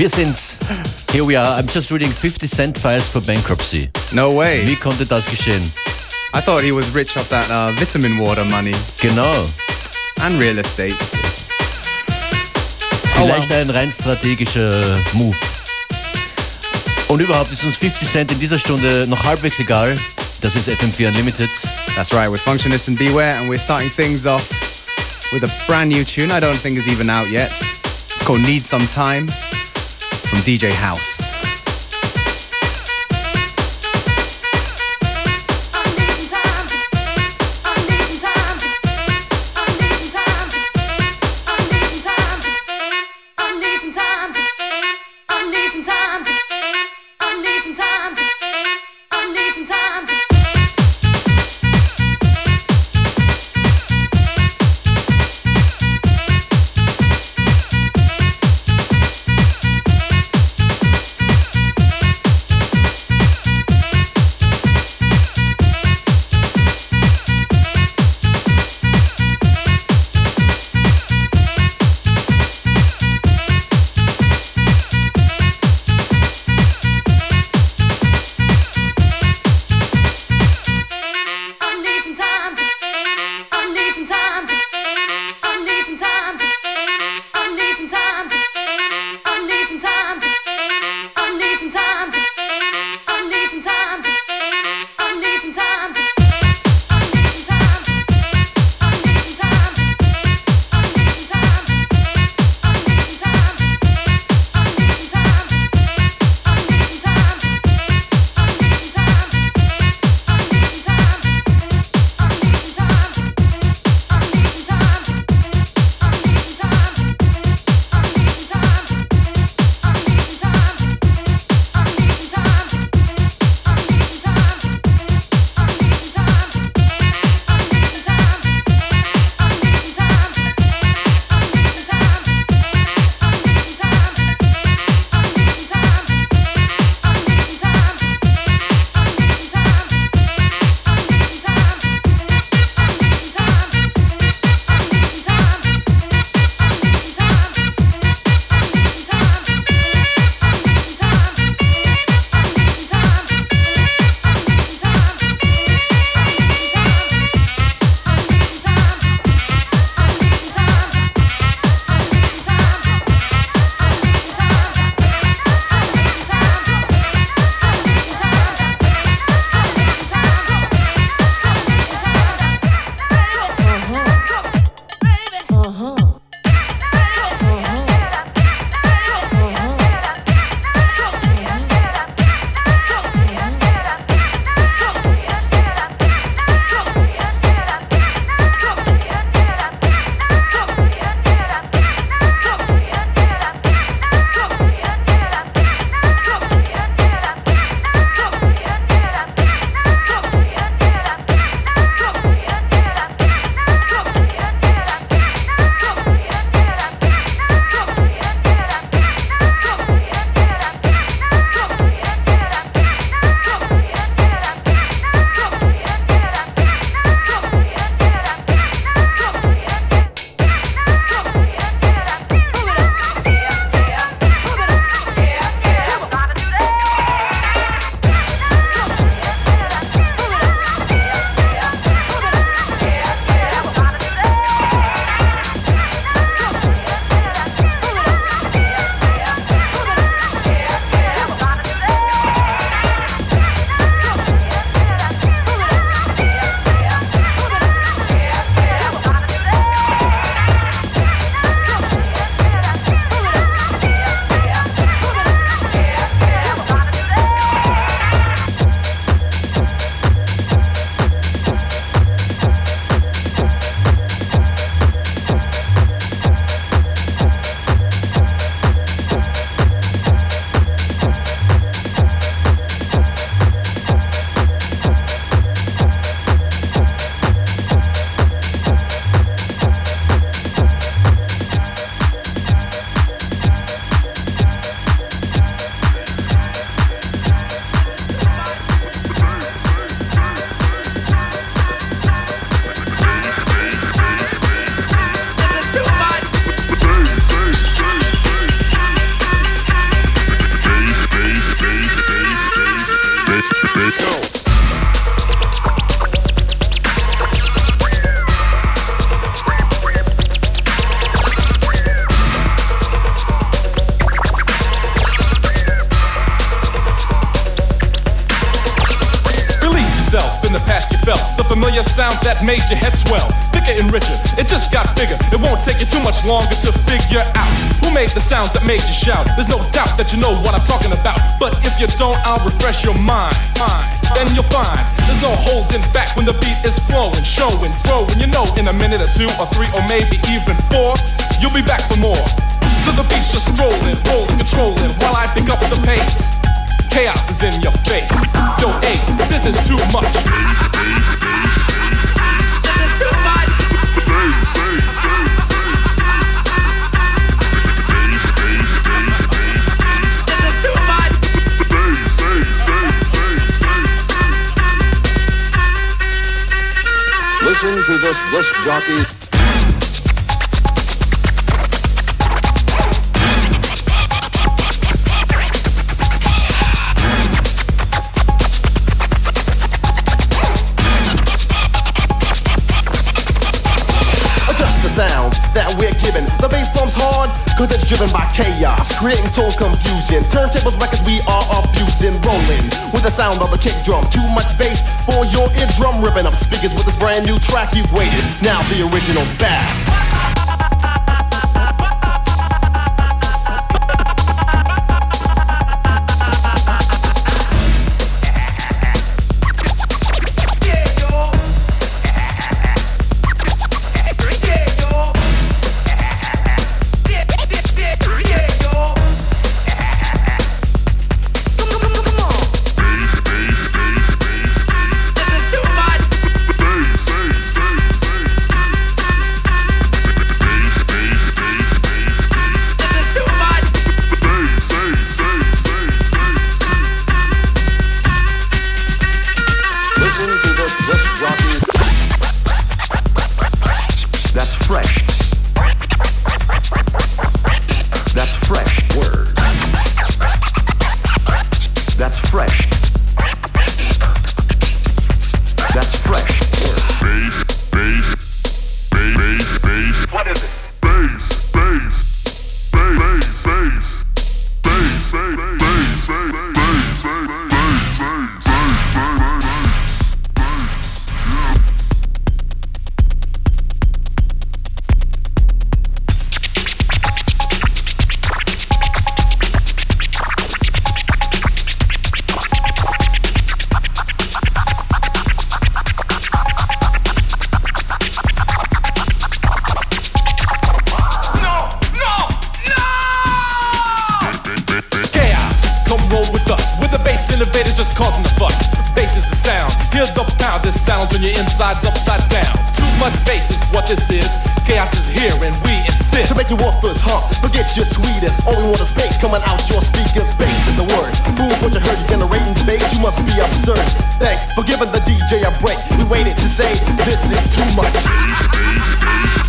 Wir sind's. Here we are. I'm just reading 50 Cent files for bankruptcy. No way. Wie konnte das geschehen? I thought he was rich off that uh, vitamin water money Genau. and real estate. Vielleicht ein rein strategischer Move. Und überhaupt ist uns 50 Cent in dieser Stunde noch halbwegs egal. Das ist FM4 Unlimited. That's right, with Functionist and Beware, and we're starting things off with a brand new tune I don't think is even out yet. It's called Need Some Time from DJ House. Made your head swell. Thicker and richer, it just got bigger. It won't take you too much longer to figure out who made the sounds that made you shout. There's no doubt that you know what I'm talking about. But if you don't, I'll refresh your mind. Then you'll find there's no holding back when the beat is flowing, showing, growing. You know, in a minute or two or three or maybe even four, you'll be back for more. So the beat's just strolling, rolling, controlling while I pick up the pace. Chaos is in your face. Yo, Ace, this is too much. Listen to this disc jockey. Cause it's driven by chaos, creating total confusion. Turntables, records, we are abusing, rolling with the sound of a kick drum. Too much bass for your eardrum, ripping up speakers with this brand new track you've waited. Now the original's back. Bass innovators just causing the fuss. Bass is the sound. Here's the pound. This sounds when your insides upside down. Too much bass is what this is. Chaos is here and we insist. To make you authors, huh? Forget your tweeters. All we want is bass coming out your speakers. Bass is the word. Move what you heard. You're generating bass. You must be absurd. Thanks for giving the DJ a break. We waited to say this is too much.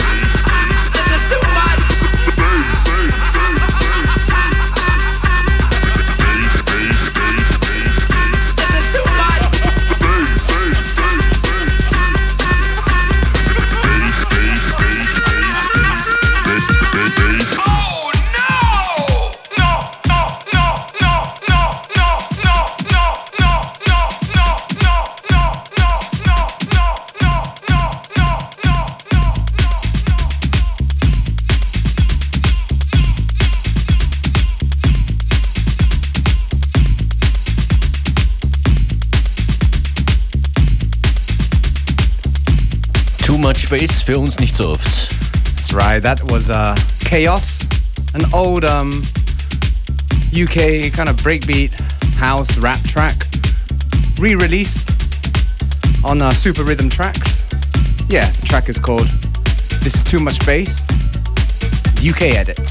Space für uns nicht so oft. That's right, that was uh, Chaos, an old um, UK kind of breakbeat house rap track, re-released on uh, Super Rhythm Tracks. Yeah, the track is called This Is Too Much Bass, UK edit.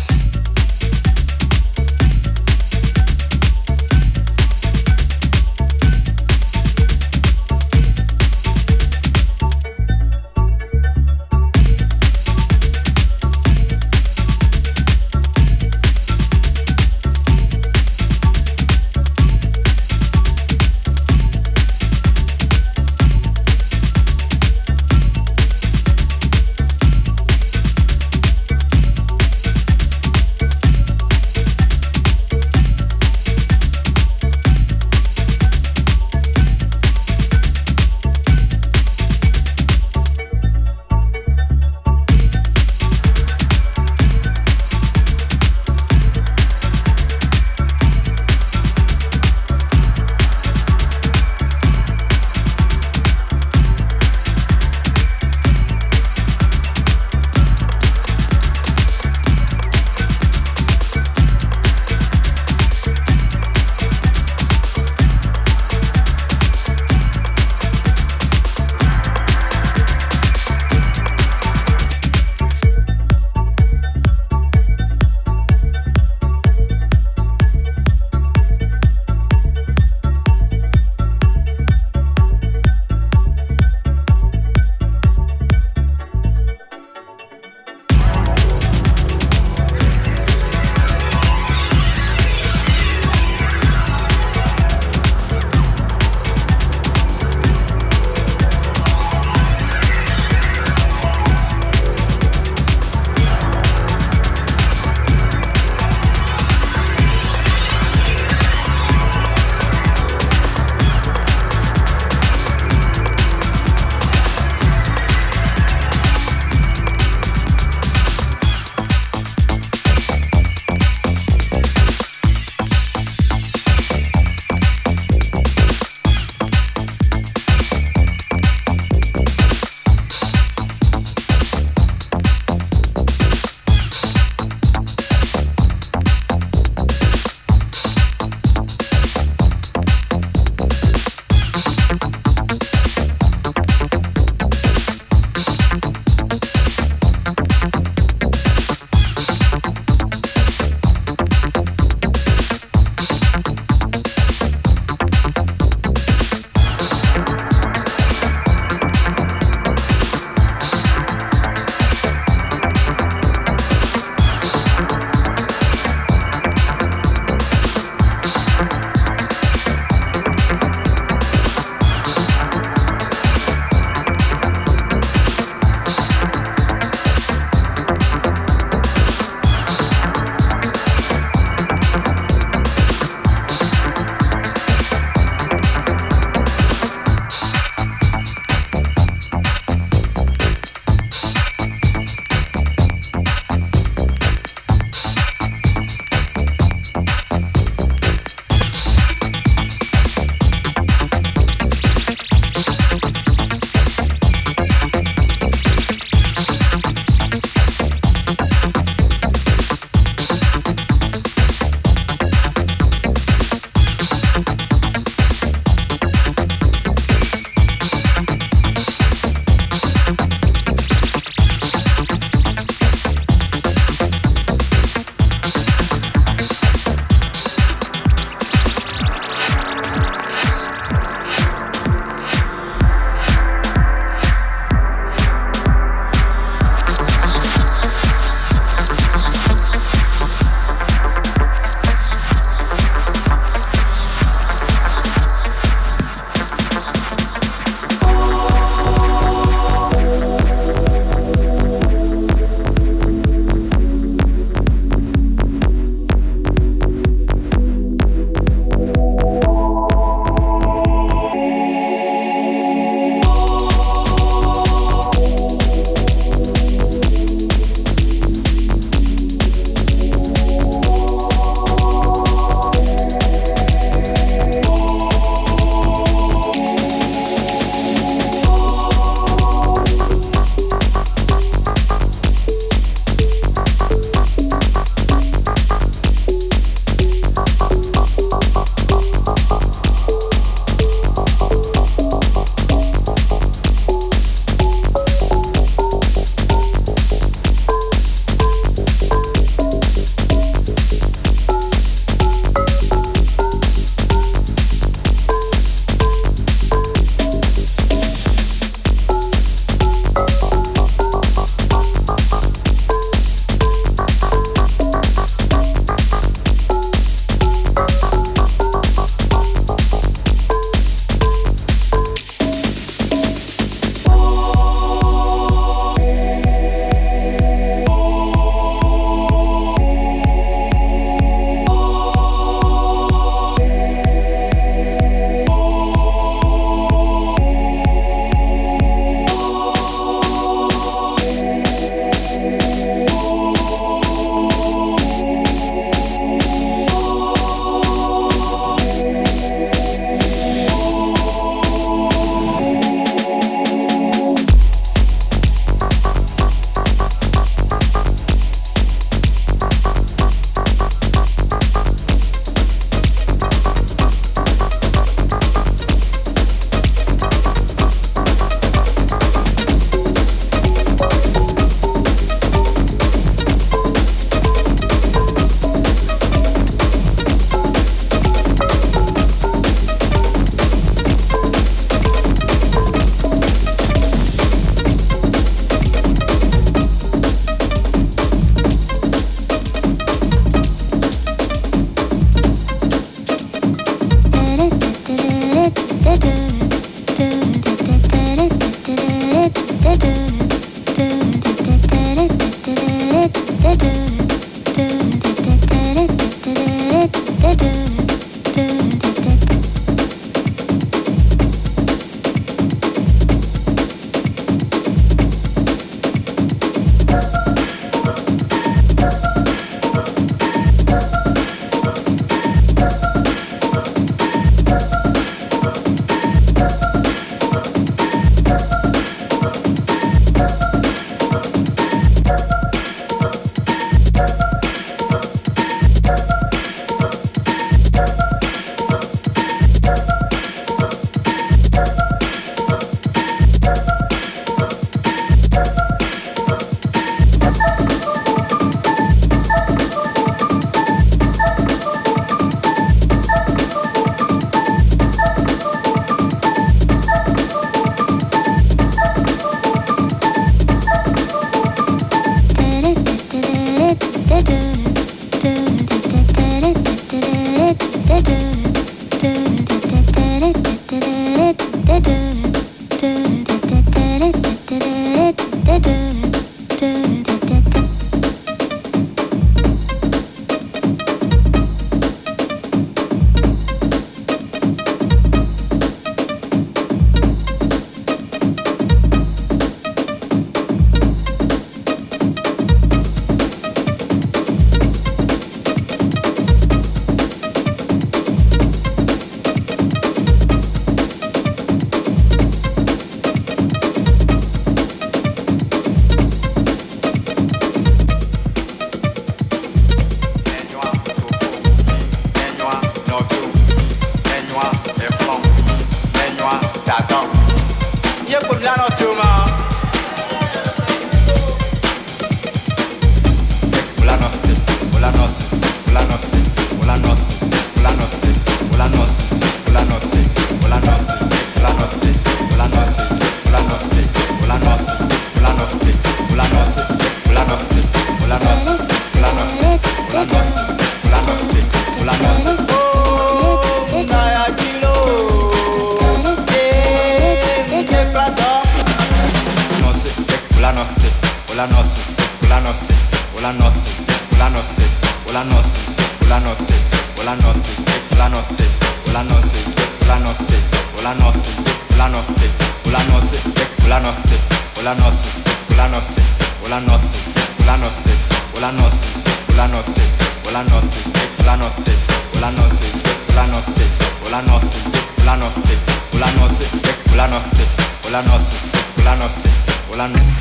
Hola, no sé. Hola, no sé. Hola, no sé.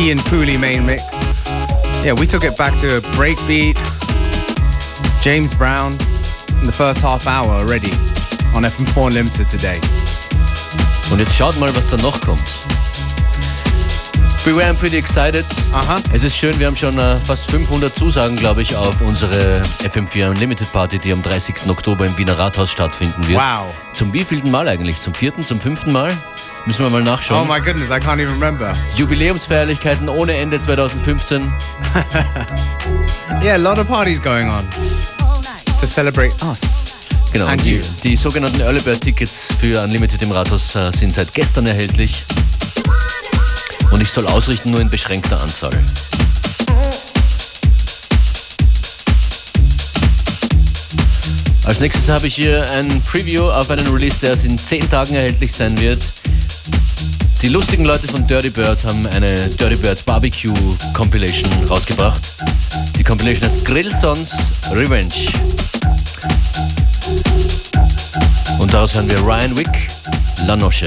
Ian Pooley main mix. Yeah, we took it back to a breakbeat. James Brown in the first half hour already on FM4 Unlimited today. Und jetzt schaut mal, was da noch kommt. We were pretty excited. Aha. Es ist schön, wir haben schon äh, fast 500 Zusagen, glaube ich, auf unsere FM4 Unlimited Party, die am 30. Oktober im Wiener Rathaus stattfinden wird. Wow. Zum wievielten Mal eigentlich? Zum vierten, zum fünften Mal? Müssen wir mal Oh nachschauen. my goodness, I can't even remember. Jubiläumsfeierlichkeiten ohne Ende 2015. Yeah, a lot of parties going on to celebrate us. Genau, And die, you. die sogenannten Early Bird Tickets für Unlimited im Rathaus äh, sind seit gestern erhältlich. Und ich soll ausrichten nur in beschränkter Anzahl. Als nächstes habe ich hier ein Preview auf einen Release, der in 10 Tagen erhältlich sein wird. Die lustigen Leute von Dirty Bird haben eine Dirty Bird Barbecue Compilation rausgebracht. Die Compilation heißt Grillsons Revenge. Und daraus hören wir Ryan Wick, La Noche.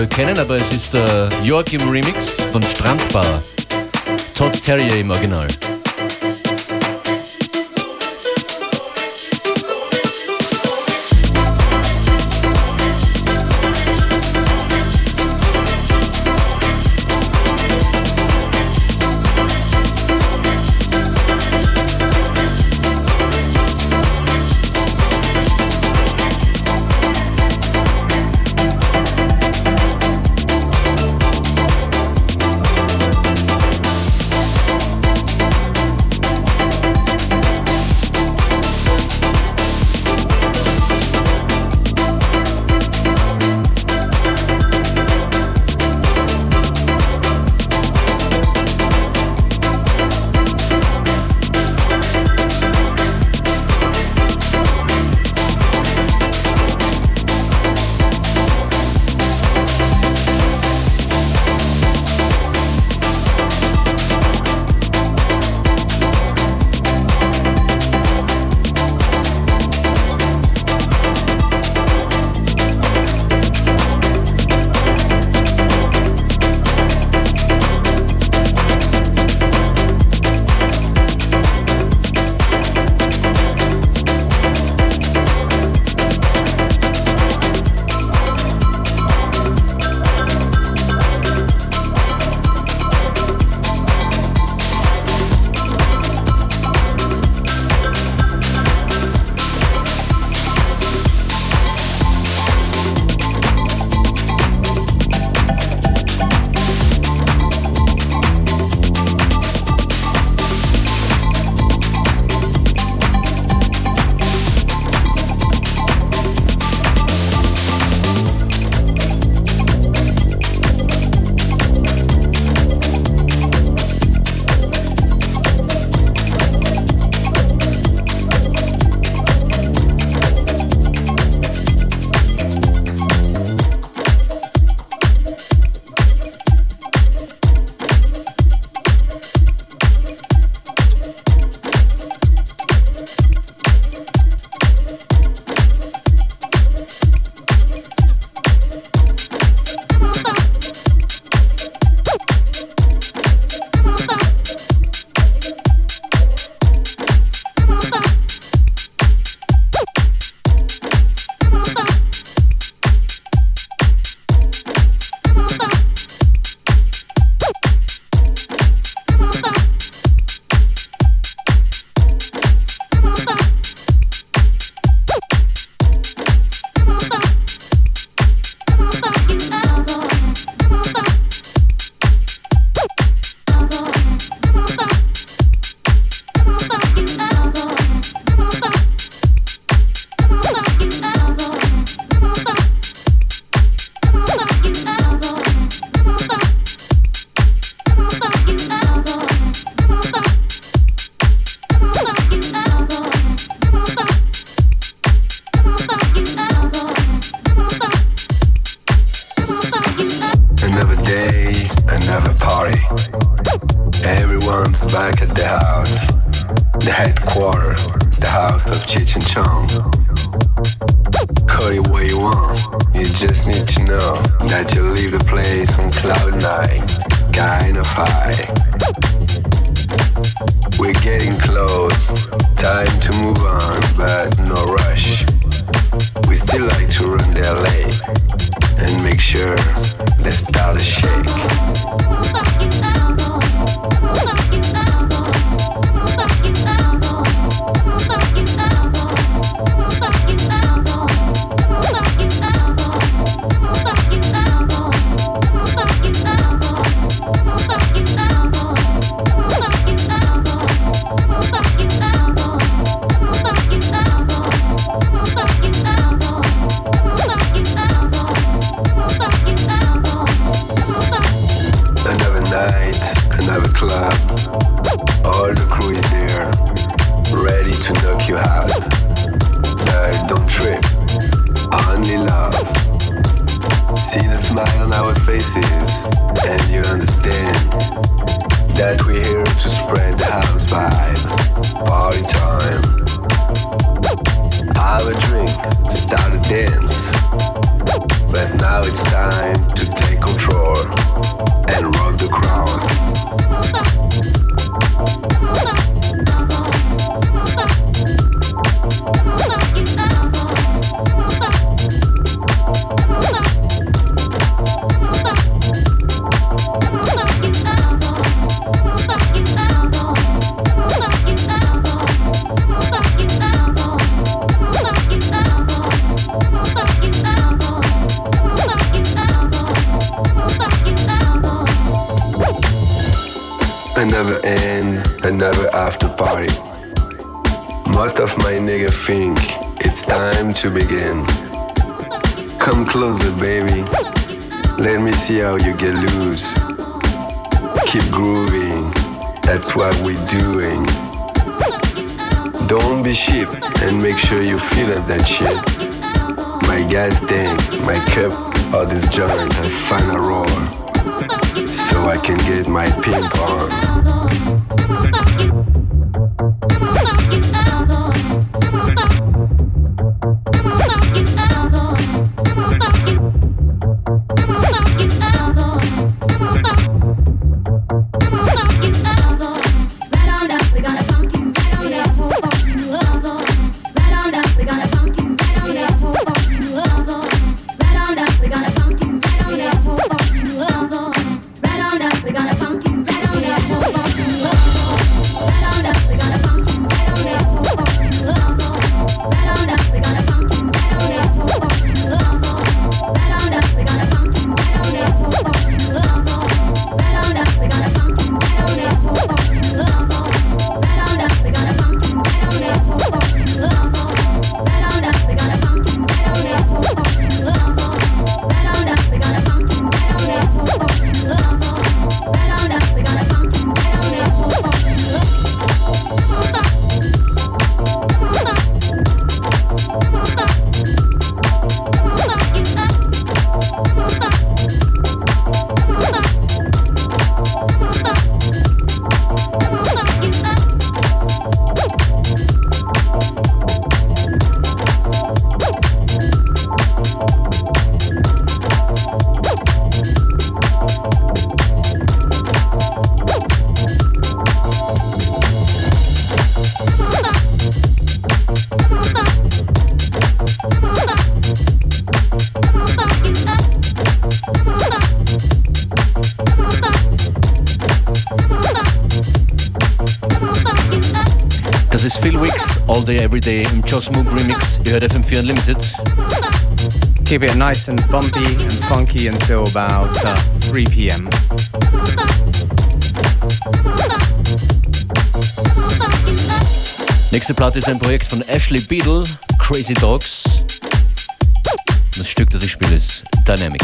Zu erkennen, aber es ist der Joachim Remix von Strandbar. Todd Terrier im Original. Shit. My gas tank, my cup, all this joint, I find a. So I can get my pimp on. Everyday im Joss Moog Remix. Ihr hört FM4 Unlimited. Keep it nice and bumpy and funky until about uh, 3 p.m. Nächste Platte ist ein Projekt von Ashley Beadle, Crazy Dogs. Das Stück, das ich spiele, ist Dynamic.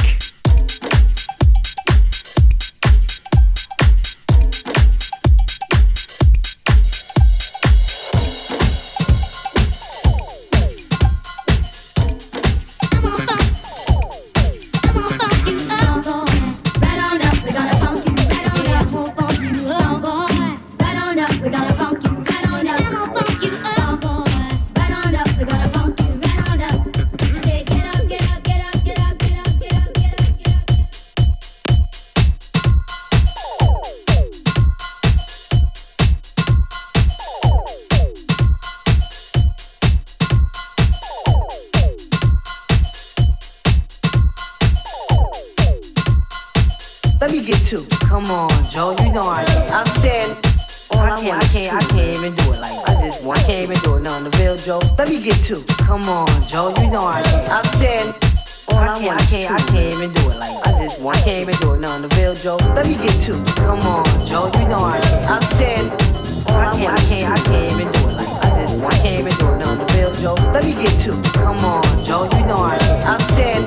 I sin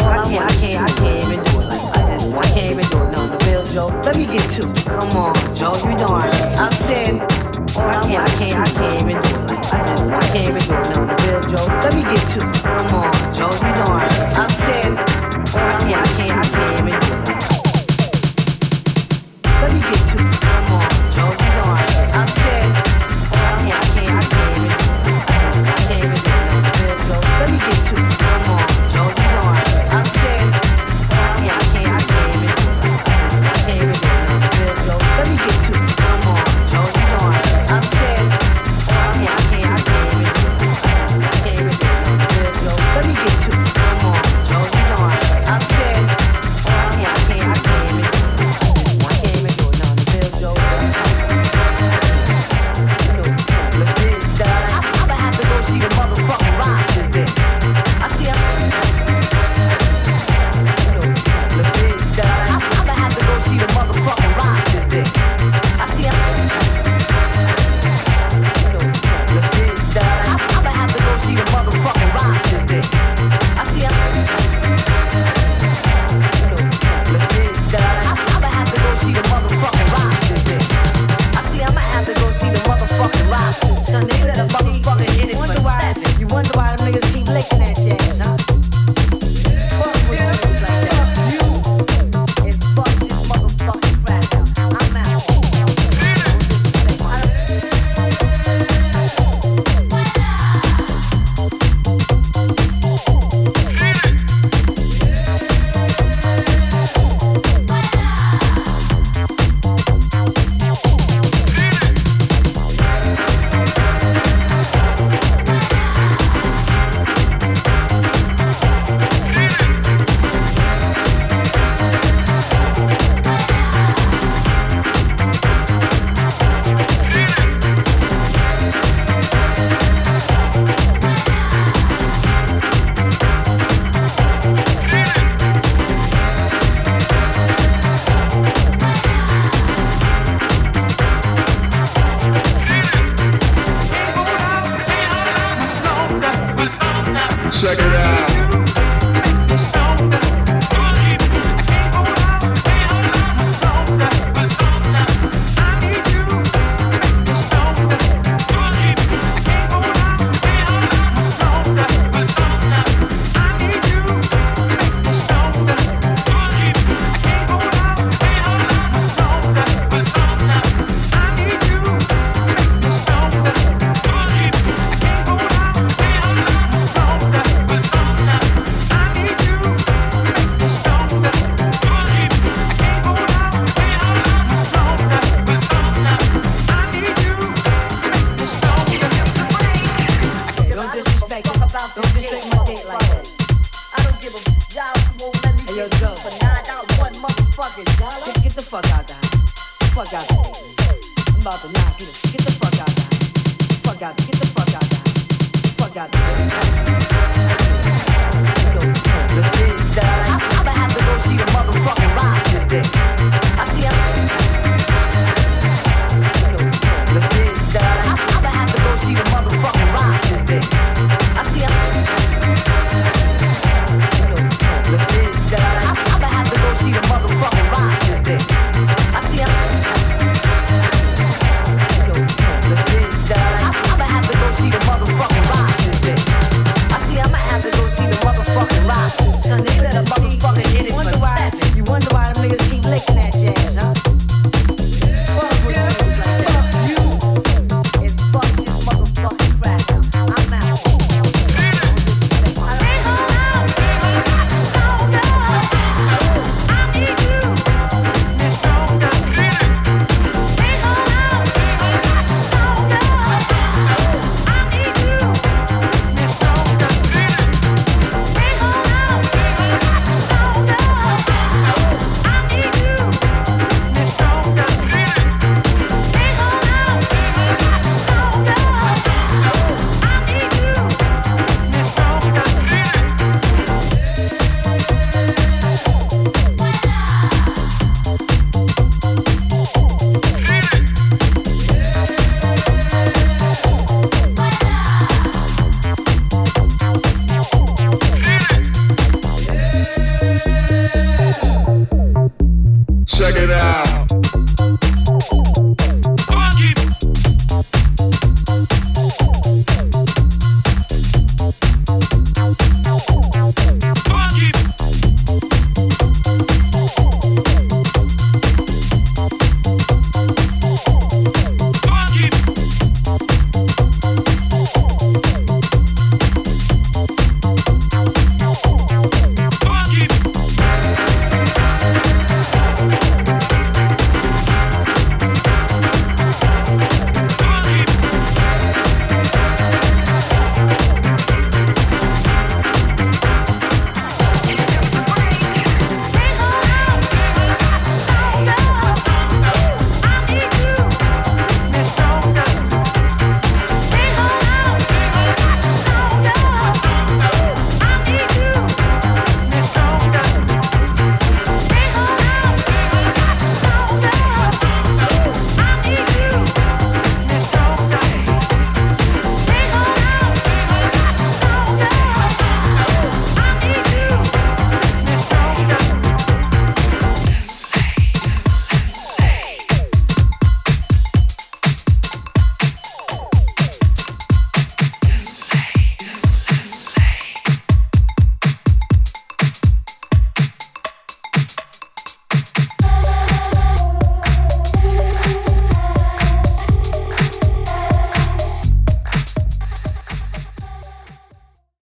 I can't, I can't, I can been doing like I just, I can been doing on the bill Joe let me get to come on Joe you know I can't. i can't even do it like i just i can't even do nothing real joe let me get said Get, the fuck out the house. Fuck the house. I'm about to knock you. Get the fuck out the. Fuck. Get the fuck out the. Fuck the the. I see the. I see him. See the motherfucking. I see him. I'm gonna have to go see the motherfucking. I see I'ma have to go see the motherfucking Ross. Son, they let a motherfucking hit it for seven. You wonder why them niggas keep licking that jazz, Out.